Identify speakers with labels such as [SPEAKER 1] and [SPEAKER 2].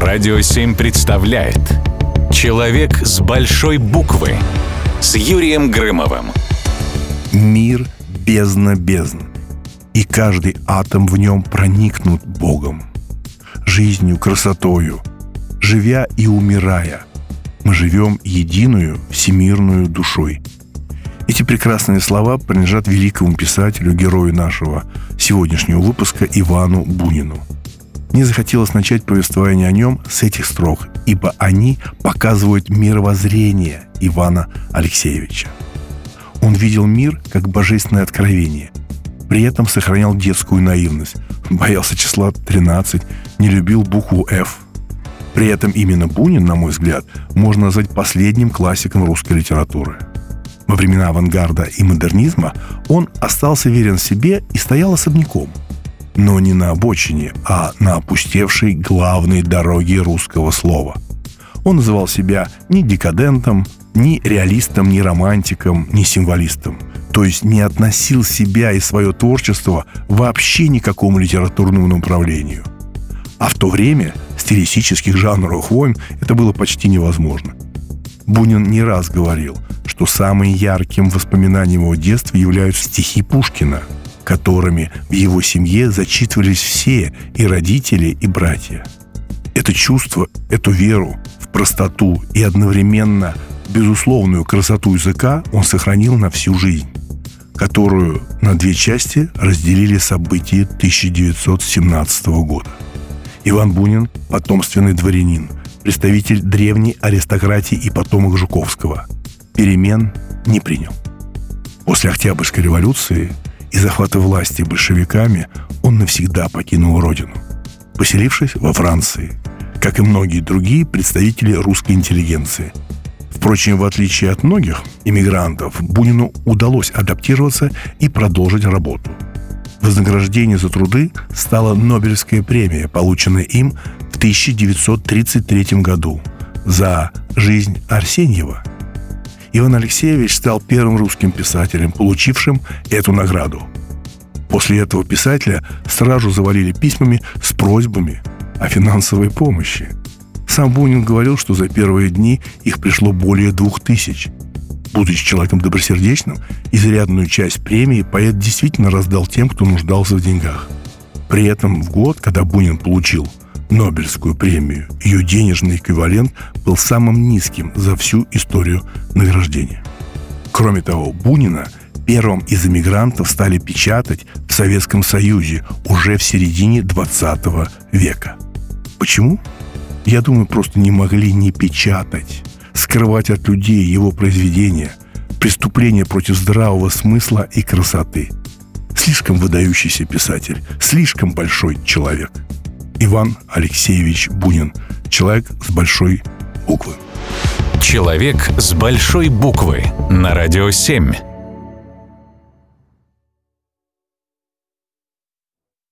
[SPEAKER 1] Радио 7 представляет Человек с большой буквы с Юрием Грымовым.
[SPEAKER 2] Мир бездна бездн, и каждый атом в нем проникнут Богом, жизнью, красотою, живя и умирая. Мы живем единую всемирную душой. Эти прекрасные слова принадлежат великому писателю, герою нашего сегодняшнего выпуска Ивану Бунину – мне захотелось начать повествование о нем с этих строк, ибо они показывают мировоззрение Ивана Алексеевича. Он видел мир как божественное откровение, при этом сохранял детскую наивность, боялся числа 13, не любил букву «Ф». При этом именно Бунин, на мой взгляд, можно назвать последним классиком русской литературы. Во времена авангарда и модернизма он остался верен себе и стоял особняком – но не на обочине, а на опустевшей главной дороге русского слова. Он называл себя ни декадентом, ни реалистом, ни романтиком, ни символистом. То есть не относил себя и свое творчество вообще ни к какому литературному направлению. А в то время стилистических жанровых войн это было почти невозможно. Бунин не раз говорил, что самым ярким воспоминанием его детства являются стихи Пушкина – которыми в его семье зачитывались все, и родители, и братья. Это чувство, эту веру в простоту и одновременно безусловную красоту языка он сохранил на всю жизнь, которую на две части разделили события 1917 года. Иван Бунин – потомственный дворянин, представитель древней аристократии и потомок Жуковского. Перемен не принял. После Октябрьской революции и захвата власти большевиками он навсегда покинул родину, поселившись во Франции, как и многие другие представители русской интеллигенции. Впрочем, в отличие от многих иммигрантов, Бунину удалось адаптироваться и продолжить работу. Вознаграждение за труды стала Нобелевская премия, полученная им в 1933 году за жизнь Арсеньева – Иван Алексеевич стал первым русским писателем, получившим эту награду. После этого писателя сразу завалили письмами с просьбами о финансовой помощи. Сам Бунин говорил, что за первые дни их пришло более двух тысяч. Будучи человеком добросердечным, изрядную часть премии поэт действительно раздал тем, кто нуждался в деньгах. При этом в год, когда Бунин получил – Нобелевскую премию. Ее денежный эквивалент был самым низким за всю историю награждения. Кроме того, Бунина первым из эмигрантов стали печатать в Советском Союзе уже в середине 20 века. Почему? Я думаю, просто не могли не печатать, скрывать от людей его произведения, преступления против здравого смысла и красоты. Слишком выдающийся писатель, слишком большой человек – Иван Алексеевич Бунин. Человек с большой буквы.
[SPEAKER 1] Человек с большой буквы на радио 7.